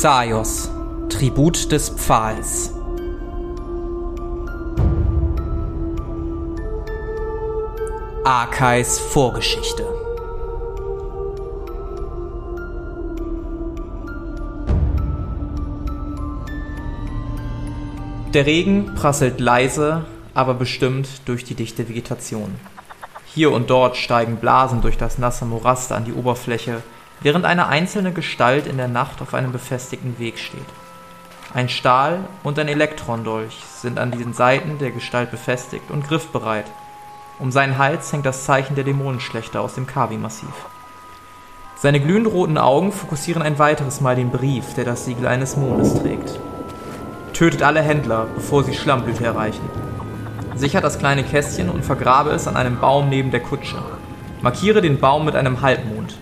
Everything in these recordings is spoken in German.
Xaios, Tribut des Pfahls. Arkais Vorgeschichte. Der Regen prasselt leise, aber bestimmt durch die dichte Vegetation. Hier und dort steigen Blasen durch das nasse Morast an die Oberfläche, während eine einzelne Gestalt in der Nacht auf einem befestigten Weg steht. Ein Stahl und ein Elektrondolch sind an den Seiten der Gestalt befestigt und griffbereit. Um seinen Hals hängt das Zeichen der Dämonenschlechter aus dem Kavi-Massiv. Seine glühend roten Augen fokussieren ein weiteres Mal den Brief, der das Siegel eines Mondes trägt. Tötet alle Händler, bevor sie Schlammblüte erreichen. Sichert das kleine Kästchen und vergrabe es an einem Baum neben der Kutsche. Markiere den Baum mit einem Halbmond.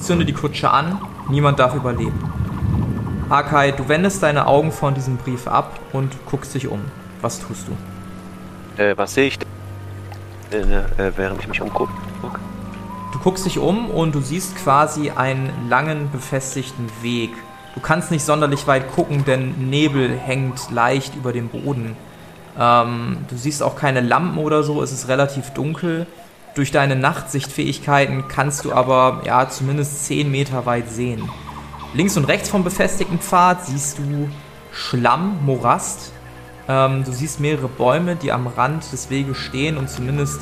Zünde die Kutsche an, niemand darf überleben. Akai, du wendest deine Augen von diesem Brief ab und guckst dich um. Was tust du? Äh, was sehe ich denn, äh, äh, während ich mich umgucke? Du guckst dich um und du siehst quasi einen langen, befestigten Weg. Du kannst nicht sonderlich weit gucken, denn Nebel hängt leicht über dem Boden. Ähm, du siehst auch keine Lampen oder so, es ist relativ dunkel. Durch deine Nachtsichtfähigkeiten kannst du aber ja zumindest 10 Meter weit sehen. Links und rechts vom befestigten Pfad siehst du Schlamm, Morast. Ähm, du siehst mehrere Bäume, die am Rand des Weges stehen und zumindest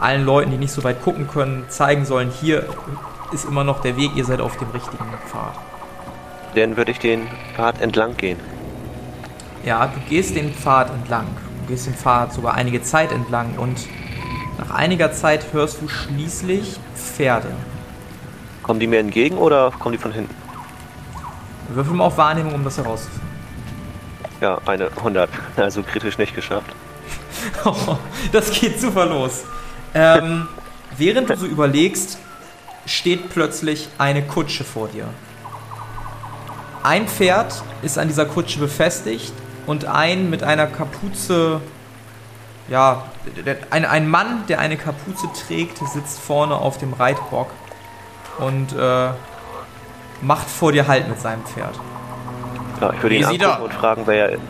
allen Leuten, die nicht so weit gucken können, zeigen sollen, hier ist immer noch der Weg, ihr seid auf dem richtigen Pfad. Dann würde ich den Pfad entlang gehen. Ja, du gehst den Pfad entlang. Du gehst den Pfad sogar einige Zeit entlang und nach einiger Zeit hörst du schließlich Pferde. Kommen die mir entgegen oder kommen die von hinten? Würfel mal auf Wahrnehmung, um das herauszufinden. Ja, eine 100. Also kritisch nicht geschafft. das geht super los. Ähm, während du so überlegst, steht plötzlich eine Kutsche vor dir. Ein Pferd ist an dieser Kutsche befestigt und ein mit einer Kapuze, ja, ein, ein Mann, der eine Kapuze trägt, sitzt vorne auf dem Reitbock und äh, macht vor dir Halt mit seinem Pferd. Ja, ich würde ihn angucken und fragen, wer er ist.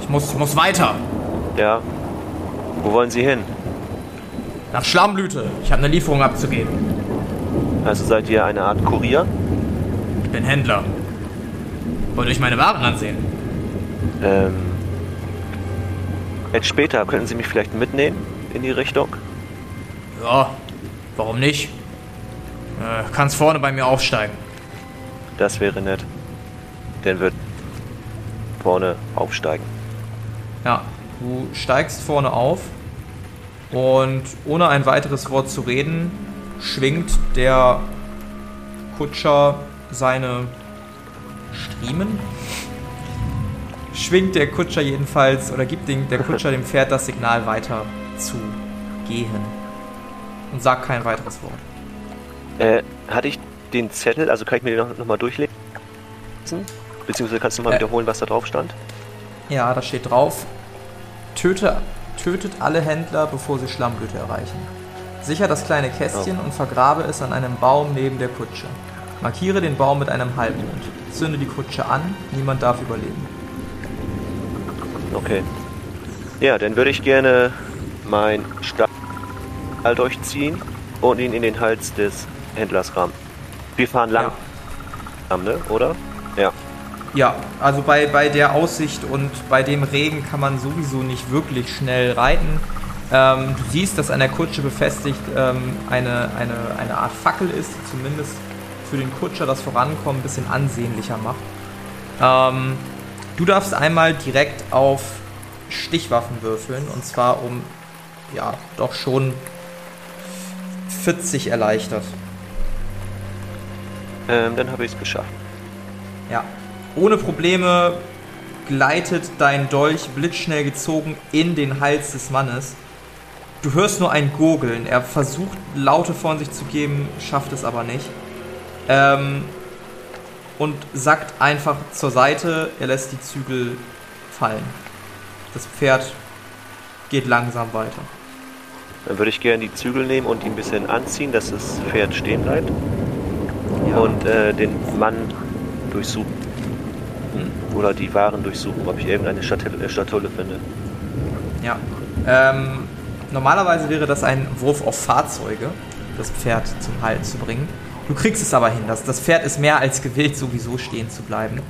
Ich muss, muss weiter. Ja. Wo wollen Sie hin? Nach Schlammblüte. Ich habe eine Lieferung abzugeben. Also seid ihr eine Art Kurier? Ich bin Händler. Wollt ihr euch meine Waren ansehen? Ähm. Jetzt später könnten Sie mich vielleicht mitnehmen in die Richtung? Ja, warum nicht? Äh, kannst vorne bei mir aufsteigen. Das wäre nett. Dann wird vorne aufsteigen. Ja, du steigst vorne auf und ohne ein weiteres Wort zu reden, schwingt der Kutscher seine Striemen? Schwingt der Kutscher jedenfalls oder gibt den, der Kutscher dem Pferd das Signal weiter zu gehen und sagt kein weiteres Wort. Äh, hatte ich den Zettel, also kann ich mir den noch, noch mal durchlesen? Beziehungsweise kannst du mal äh, wiederholen, was da drauf stand? Ja, da steht drauf, Töte, tötet alle Händler, bevor sie Schlammblüte erreichen. Sicher das kleine Kästchen oh. und vergrabe es an einem Baum neben der Kutsche. Markiere den Baum mit einem Halbmond. Zünde die Kutsche an, niemand darf überleben. Okay. Ja, dann würde ich gerne mein Stahl durchziehen und ihn in den Hals des Händlers rammen. Wir fahren lang. Ja. Ne? Oder? Ja. Ja, also bei, bei der Aussicht und bei dem Regen kann man sowieso nicht wirklich schnell reiten. Ähm, du siehst, dass an der Kutsche befestigt ähm, eine, eine, eine Art Fackel ist, die zumindest für den Kutscher das Vorankommen ein bisschen ansehnlicher macht. Ähm, du darfst einmal direkt auf Stichwaffen würfeln und zwar um, ja, doch schon 40 erleichtert. Ähm, dann habe ich es geschafft. Ja. Ohne Probleme gleitet dein Dolch blitzschnell gezogen in den Hals des Mannes. Du hörst nur ein Gurgeln. Er versucht Laute von sich zu geben, schafft es aber nicht. Ähm, und sackt einfach zur Seite. Er lässt die Zügel fallen. Das Pferd geht langsam weiter. Dann würde ich gerne die Zügel nehmen und ihn ein bisschen anziehen, dass das Pferd stehen bleibt. Ja. Und äh, den Mann durchsuchen. oder die Waren durchsuchen, ob ich irgendeine Schatulle, Schatulle finde. Ja. Ähm, normalerweise wäre das ein Wurf auf Fahrzeuge, das Pferd zum Halten zu bringen. Du kriegst es aber hin. Das, das Pferd ist mehr als gewillt, sowieso stehen zu bleiben.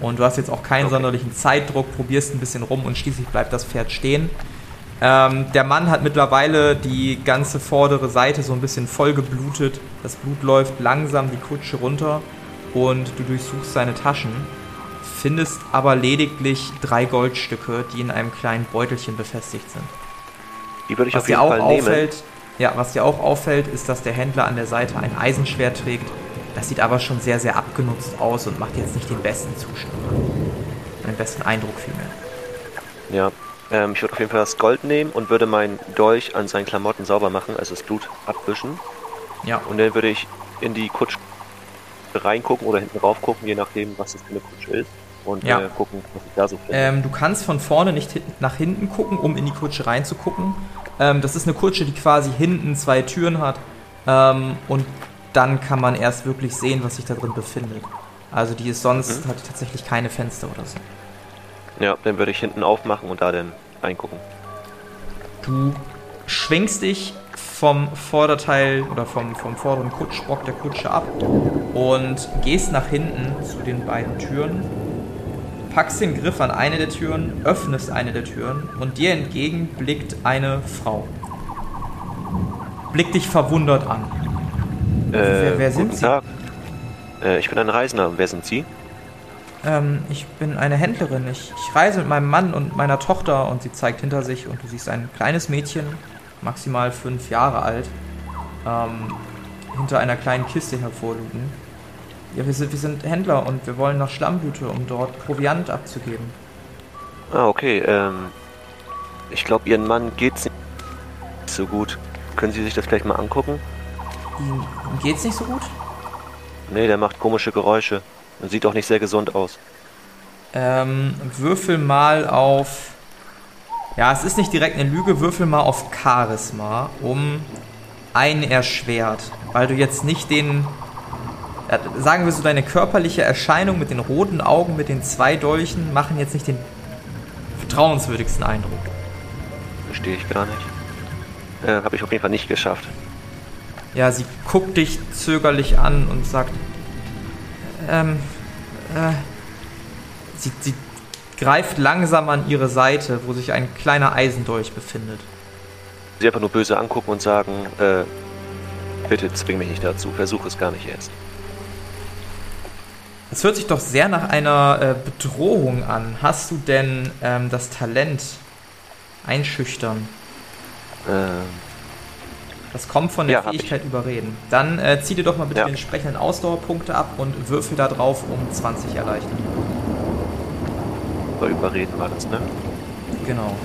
Und du hast jetzt auch keinen okay. sonderlichen Zeitdruck, probierst ein bisschen rum und schließlich bleibt das Pferd stehen. Ähm, der Mann hat mittlerweile die ganze vordere Seite so ein bisschen voll geblutet. Das Blut läuft langsam die Kutsche runter und du durchsuchst seine Taschen, findest aber lediglich drei Goldstücke, die in einem kleinen Beutelchen befestigt sind. Die würde ich was auf jeden Fall auffällt, nehmen. Ja, was dir auch auffällt, ist, dass der Händler an der Seite ein Eisenschwert trägt. Das sieht aber schon sehr, sehr abgenutzt aus und macht jetzt nicht den besten Zustand. Den besten Eindruck vielmehr. Ja, ähm, ich würde auf jeden Fall das Gold nehmen und würde meinen Dolch an seinen Klamotten sauber machen, also das Blut abwischen. Ja. Und dann würde ich in die Kutsche reingucken oder hinten rauf gucken, je nachdem, was das für eine Kutsche ist. Und ja. äh, gucken, was ich da so finde. Ähm, du kannst von vorne nicht nach hinten gucken, um in die Kutsche reinzugucken. Ähm, das ist eine Kutsche, die quasi hinten zwei Türen hat. Ähm, und dann kann man erst wirklich sehen, was sich da drin befindet. Also die ist sonst, mhm. hat tatsächlich keine Fenster oder so. Ja, dann würde ich hinten aufmachen und da dann reingucken. Du schwingst dich vom Vorderteil oder vom, vom vorderen Kutschbock der Kutsche ab und gehst nach hinten zu den beiden Türen, packst den Griff an eine der Türen, öffnest eine der Türen und dir entgegen blickt eine Frau. Blick dich verwundert an. Äh, wer, wer sind Sie? Äh, ich bin ein Reisender. Wer sind Sie? Ähm, ich bin eine Händlerin. Ich, ich reise mit meinem Mann und meiner Tochter und sie zeigt hinter sich und du siehst ein kleines Mädchen, maximal fünf Jahre alt, ähm, hinter einer kleinen Kiste hervorlugen. Ja, wir sind, wir sind Händler und wir wollen nach Schlammblüte, um dort Proviant abzugeben. Ah, okay. Ähm, ich glaube, Ihren Mann geht's nicht so gut. Können Sie sich das vielleicht mal angucken? Ihm geht's nicht so gut? Nee, der macht komische Geräusche. Und sieht auch nicht sehr gesund aus. Ähm, würfel mal auf. Ja, es ist nicht direkt eine Lüge, würfel mal auf Charisma, um ein erschwert. Weil du jetzt nicht den. Sagen wir so, deine körperliche Erscheinung mit den roten Augen, mit den zwei Dolchen, machen jetzt nicht den vertrauenswürdigsten Eindruck. Verstehe ich gar nicht. Äh, Habe ich auf jeden Fall nicht geschafft. Ja, sie guckt dich zögerlich an und sagt, ähm, äh, sie, sie greift langsam an ihre Seite, wo sich ein kleiner Eisendolch befindet. Sie einfach nur böse angucken und sagen, äh, bitte zwing mich nicht dazu, versuch es gar nicht erst. Es hört sich doch sehr nach einer äh, Bedrohung an. Hast du denn ähm, das Talent einschüchtern? Ähm, das kommt von der ja, Fähigkeit überreden. Dann äh, zieh dir doch mal bitte ja. die entsprechenden Ausdauerpunkte ab und würfel da drauf um 20 erleichtern. Über überreden war das, ne? Genau.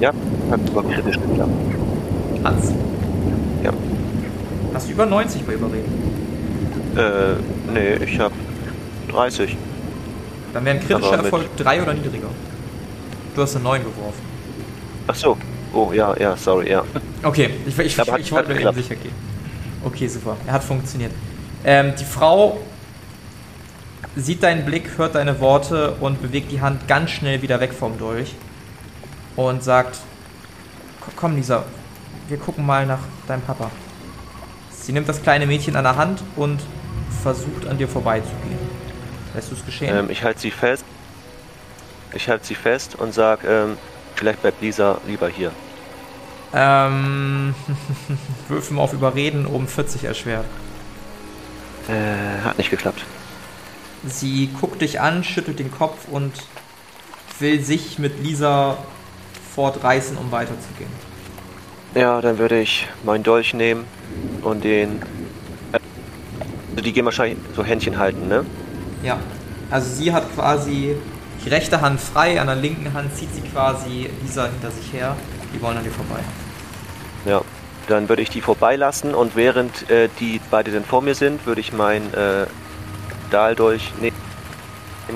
Ja, hat sogar kritisch geklappt. Hat's? Ja. Hast du über 90 bei überreden? Äh, nee, ich hab 30. Dann wäre ein kritischer Erfolg 3 oder niedriger. Du hast eine 9 geworfen. Ach so, Oh, ja, ja, sorry, ja. Okay, ich, ich, ich, ich wollte mir eben sicher gehen. Okay, super. Er hat funktioniert. Ähm, die Frau sieht deinen Blick, hört deine Worte und bewegt die Hand ganz schnell wieder weg vom Dolch und sagt, komm Lisa, wir gucken mal nach deinem Papa. Sie nimmt das kleine Mädchen an der Hand und versucht an dir vorbeizugehen. Lässt du es geschehen? Ähm, ich halte sie fest. Ich halte sie fest und sag, ähm, vielleicht bleibt Lisa lieber hier. Ähm, Würfen auf Überreden um 40 erschwert. Äh, hat nicht geklappt. Sie guckt dich an, schüttelt den Kopf und will sich mit Lisa fortreißen, um weiterzugehen. Ja, dann würde ich meinen Dolch nehmen und den. Also die gehen wahrscheinlich so Händchen halten, ne? Ja. Also sie hat quasi die rechte Hand frei, an der linken Hand zieht sie quasi Lisa hinter sich her. Die wollen an ihr vorbei. Ja, dann würde ich die vorbeilassen und während äh, die beide dann vor mir sind, würde ich meinen äh, Dahldolch nehmen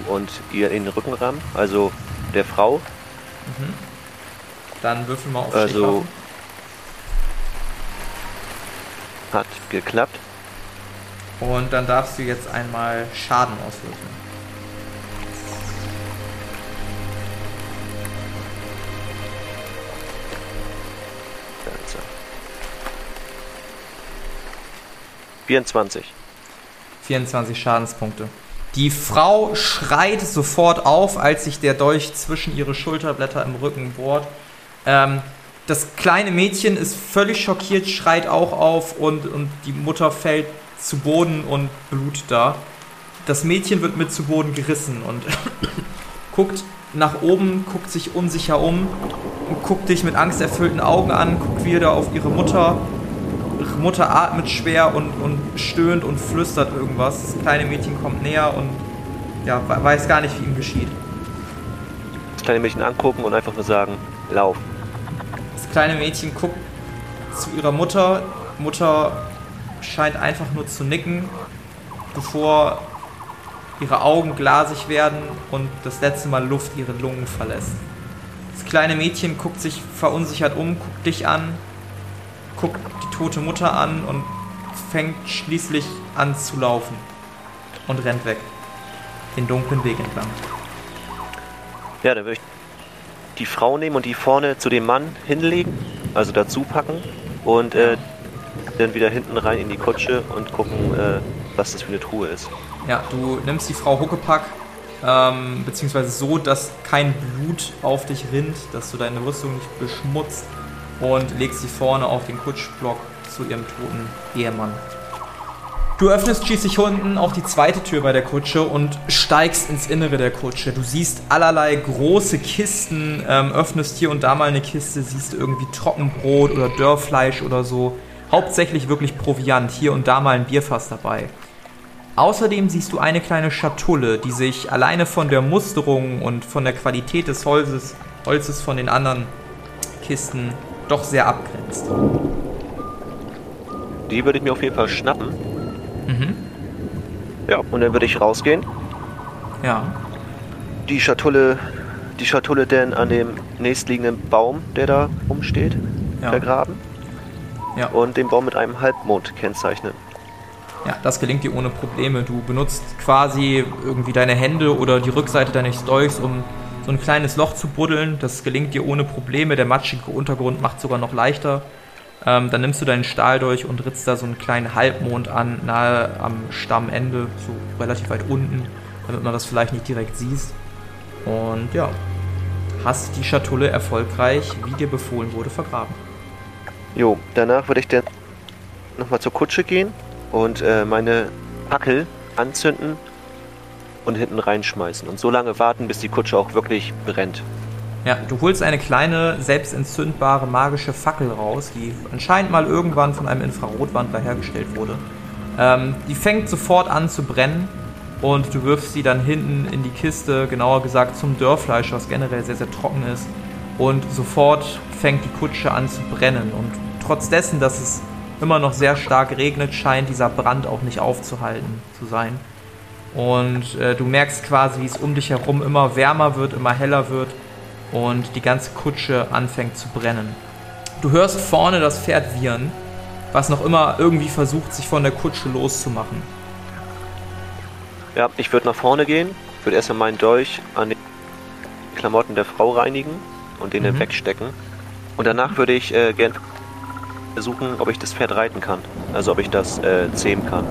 und ihr in den Rücken rammen, also der Frau. Mhm. Dann würfel mal auf Also hat geklappt. Und dann darfst du jetzt einmal Schaden auswürfeln. Ganze. 24. 24 Schadenspunkte. Die Frau schreit sofort auf, als sich der Dolch zwischen ihre Schulterblätter im Rücken bohrt. Ähm, das kleine Mädchen ist völlig schockiert, schreit auch auf und, und die Mutter fällt zu Boden und blutet da. Das Mädchen wird mit zu Boden gerissen und guckt nach oben, guckt sich unsicher um und guckt dich mit angsterfüllten Augen an, guckt wieder auf ihre Mutter. Ihre Mutter atmet schwer und, und stöhnt und flüstert irgendwas. Das kleine Mädchen kommt näher und ja, weiß gar nicht, wie ihm geschieht. Das kleine Mädchen angucken und einfach nur sagen, lauf. Das kleine Mädchen guckt zu ihrer Mutter. Mutter scheint einfach nur zu nicken, bevor ihre Augen glasig werden und das letzte Mal Luft ihre Lungen verlässt. Das kleine Mädchen guckt sich verunsichert um, guckt dich an, guckt die tote Mutter an und fängt schließlich an zu laufen und rennt weg. Den dunklen Weg entlang. Ja, dann würde ich die Frau nehmen und die vorne zu dem Mann hinlegen, also dazu packen und äh, dann wieder hinten rein in die Kutsche und gucken, äh, was das für eine Truhe ist. Ja, du nimmst die Frau Huckepack, ähm, beziehungsweise so, dass kein Blut auf dich rinnt, dass du deine Rüstung nicht beschmutzt und legst sie vorne auf den Kutschblock zu ihrem toten Ehemann. Du öffnest schließlich unten auch die zweite Tür bei der Kutsche und steigst ins Innere der Kutsche. Du siehst allerlei große Kisten, ähm, öffnest hier und da mal eine Kiste, siehst irgendwie Trockenbrot oder Dörrfleisch oder so. Hauptsächlich wirklich Proviant, hier und da mal ein Bierfass dabei. Außerdem siehst du eine kleine Schatulle, die sich alleine von der Musterung und von der Qualität des Holzes, Holzes von den anderen Kisten doch sehr abgrenzt. Die würde ich mir auf jeden Fall schnappen. Mhm. Ja, und dann würde ich rausgehen. Ja. Die Schatulle, die Schatulle denn an dem nächstliegenden Baum, der da rumsteht, ja. vergraben. Ja. Und den Baum mit einem Halbmond kennzeichnen. Ja, das gelingt dir ohne Probleme. Du benutzt quasi irgendwie deine Hände oder die Rückseite deines Dolchs, um so ein kleines Loch zu buddeln. Das gelingt dir ohne Probleme. Der matschige Untergrund macht sogar noch leichter. Ähm, dann nimmst du deinen Stahldolch und ritzt da so einen kleinen Halbmond an, nahe am Stammende, so relativ weit unten, damit man das vielleicht nicht direkt sieht. Und ja, hast die Schatulle erfolgreich, wie dir befohlen wurde, vergraben. Jo, danach würde ich dann nochmal zur Kutsche gehen und äh, meine Fackel anzünden und hinten reinschmeißen und so lange warten, bis die Kutsche auch wirklich brennt. Ja, du holst eine kleine, selbstentzündbare magische Fackel raus, die anscheinend mal irgendwann von einem Infrarotwandler hergestellt wurde. Ähm, die fängt sofort an zu brennen und du wirfst sie dann hinten in die Kiste, genauer gesagt zum Dörrfleisch, was generell sehr, sehr trocken ist. Und sofort fängt die Kutsche an zu brennen. Und trotz dessen, dass es immer noch sehr stark regnet, scheint dieser Brand auch nicht aufzuhalten zu sein. Und äh, du merkst quasi, wie es um dich herum immer wärmer wird, immer heller wird und die ganze Kutsche anfängt zu brennen. Du hörst vorne das Pferd wiehern, was noch immer irgendwie versucht, sich von der Kutsche loszumachen. Ja, ich würde nach vorne gehen, würde erstmal meinen Dolch an den Klamotten der Frau reinigen und den mhm. dann wegstecken. Und danach würde ich äh, gern versuchen, ob ich das Pferd reiten kann. Also ob ich das äh, zähmen kann.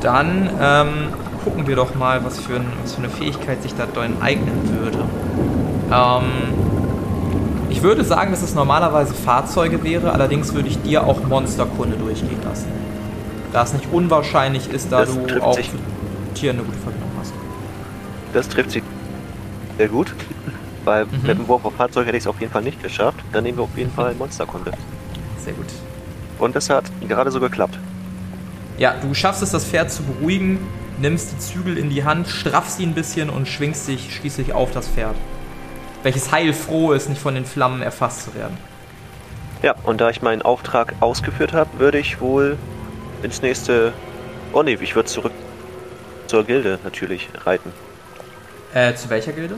Dann ähm, gucken wir doch mal, was für, ein, was für eine Fähigkeit sich da dein eignen würde. Ähm, ich würde sagen, dass es normalerweise Fahrzeuge wäre, allerdings würde ich dir auch Monsterkunde durchgehen lassen. Da es nicht unwahrscheinlich ist, da das du auch sich. Tier eine gute Verbindung hast. Das trifft sich sehr gut, weil mhm. mit dem Wurf auf Fahrzeug hätte ich es auf jeden Fall nicht geschafft. Dann nehmen wir auf jeden Fall Monsterkunde. Sehr gut. Und das hat gerade so geklappt. Ja, du schaffst es, das Pferd zu beruhigen, nimmst die Zügel in die Hand, straffst ihn ein bisschen und schwingst dich schließlich auf das Pferd. Welches heilfroh ist, nicht von den Flammen erfasst zu werden. Ja, und da ich meinen Auftrag ausgeführt habe, würde ich wohl ins nächste. Oh ne, ich würde zurück zur Gilde natürlich reiten. Äh, zu welcher Gilde?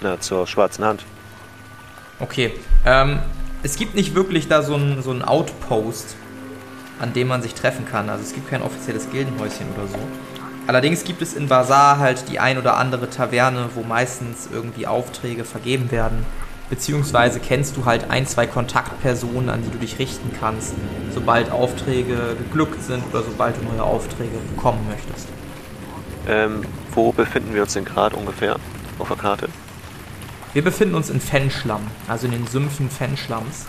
Na, zur schwarzen Hand. Okay. Ähm, es gibt nicht wirklich da so ein, so ein Outpost, an dem man sich treffen kann. Also es gibt kein offizielles Gildenhäuschen oder so. Allerdings gibt es in Bazar halt die ein oder andere Taverne, wo meistens irgendwie Aufträge vergeben werden. beziehungsweise kennst du halt ein, zwei Kontaktpersonen, an die du dich richten kannst, sobald Aufträge geglückt sind oder sobald du neue Aufträge bekommen möchtest. Ähm, wo befinden wir uns denn gerade ungefähr auf der Karte? Wir befinden uns in Fenschlamm, also in den Sümpfen Fenschlamms.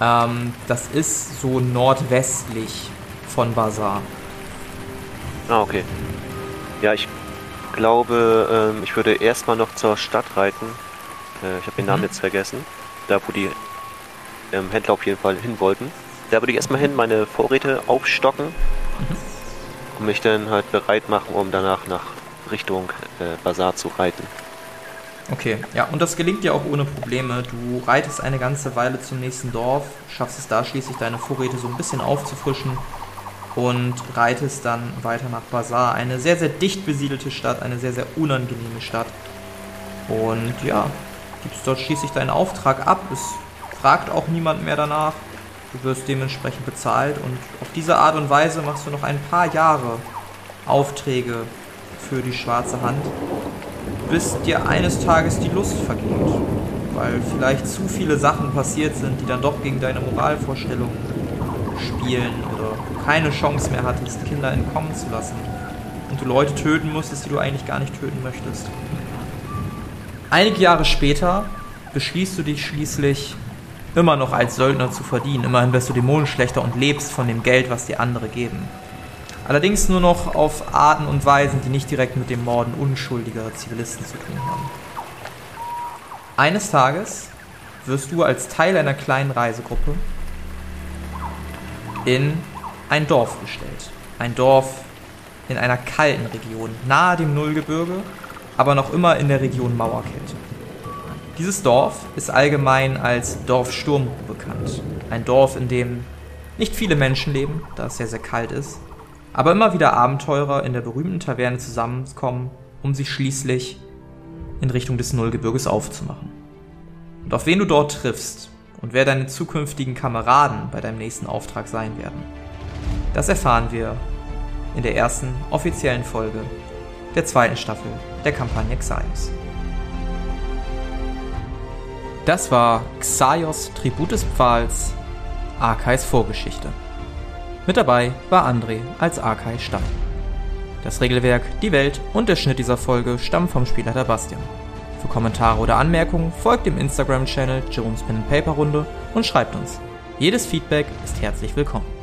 Ähm, das ist so nordwestlich von Bazar. Ah, okay. Ja, ich glaube, ähm, ich würde erstmal noch zur Stadt reiten. Äh, ich habe den Namen Mhm. jetzt vergessen. Da, wo die ähm, Händler auf jeden Fall hin wollten. Da würde ich erstmal hin meine Vorräte aufstocken und mich dann halt bereit machen, um danach nach Richtung äh, Bazar zu reiten. Okay, ja, und das gelingt dir auch ohne Probleme. Du reitest eine ganze Weile zum nächsten Dorf, schaffst es da schließlich deine Vorräte so ein bisschen aufzufrischen und reitest dann weiter nach Bazar. Eine sehr, sehr dicht besiedelte Stadt, eine sehr, sehr unangenehme Stadt. Und ja, gibst dort schließlich deinen Auftrag ab. Es fragt auch niemand mehr danach. Du wirst dementsprechend bezahlt und auf diese Art und Weise machst du noch ein paar Jahre Aufträge für die schwarze Hand bis dir eines Tages die Lust vergeht, weil vielleicht zu viele Sachen passiert sind, die dann doch gegen deine Moralvorstellungen spielen oder keine Chance mehr hattest, Kinder entkommen zu lassen und du Leute töten musstest, die du eigentlich gar nicht töten möchtest. Einige Jahre später beschließt du dich schließlich immer noch als Söldner zu verdienen. Immerhin wirst du Dämonenschlechter und lebst von dem Geld, was dir andere geben. Allerdings nur noch auf Arten und Weisen, die nicht direkt mit dem Morden unschuldiger Zivilisten zu tun haben. Eines Tages wirst du als Teil einer kleinen Reisegruppe in ein Dorf gestellt. Ein Dorf in einer kalten Region, nahe dem Nullgebirge, aber noch immer in der Region Mauerkälte. Dieses Dorf ist allgemein als Dorf Sturmruh bekannt. Ein Dorf, in dem nicht viele Menschen leben, da es sehr, sehr kalt ist, aber immer wieder Abenteurer in der berühmten Taverne zusammenkommen, um sich schließlich in Richtung des Nullgebirges aufzumachen. Und auf wen du dort triffst und wer deine zukünftigen Kameraden bei deinem nächsten Auftrag sein werden, das erfahren wir in der ersten offiziellen Folge der zweiten Staffel der Kampagne Xaios. Das war Xaios Tribut des Pfahls, Arkais Vorgeschichte. Mit dabei war André als Arkai Stein. Das Regelwerk, die Welt und der Schnitt dieser Folge stammen vom Spielleiter Bastian. Für Kommentare oder Anmerkungen folgt dem Instagram-Channel Jerome's Pen Paper Runde und schreibt uns. Jedes Feedback ist herzlich willkommen.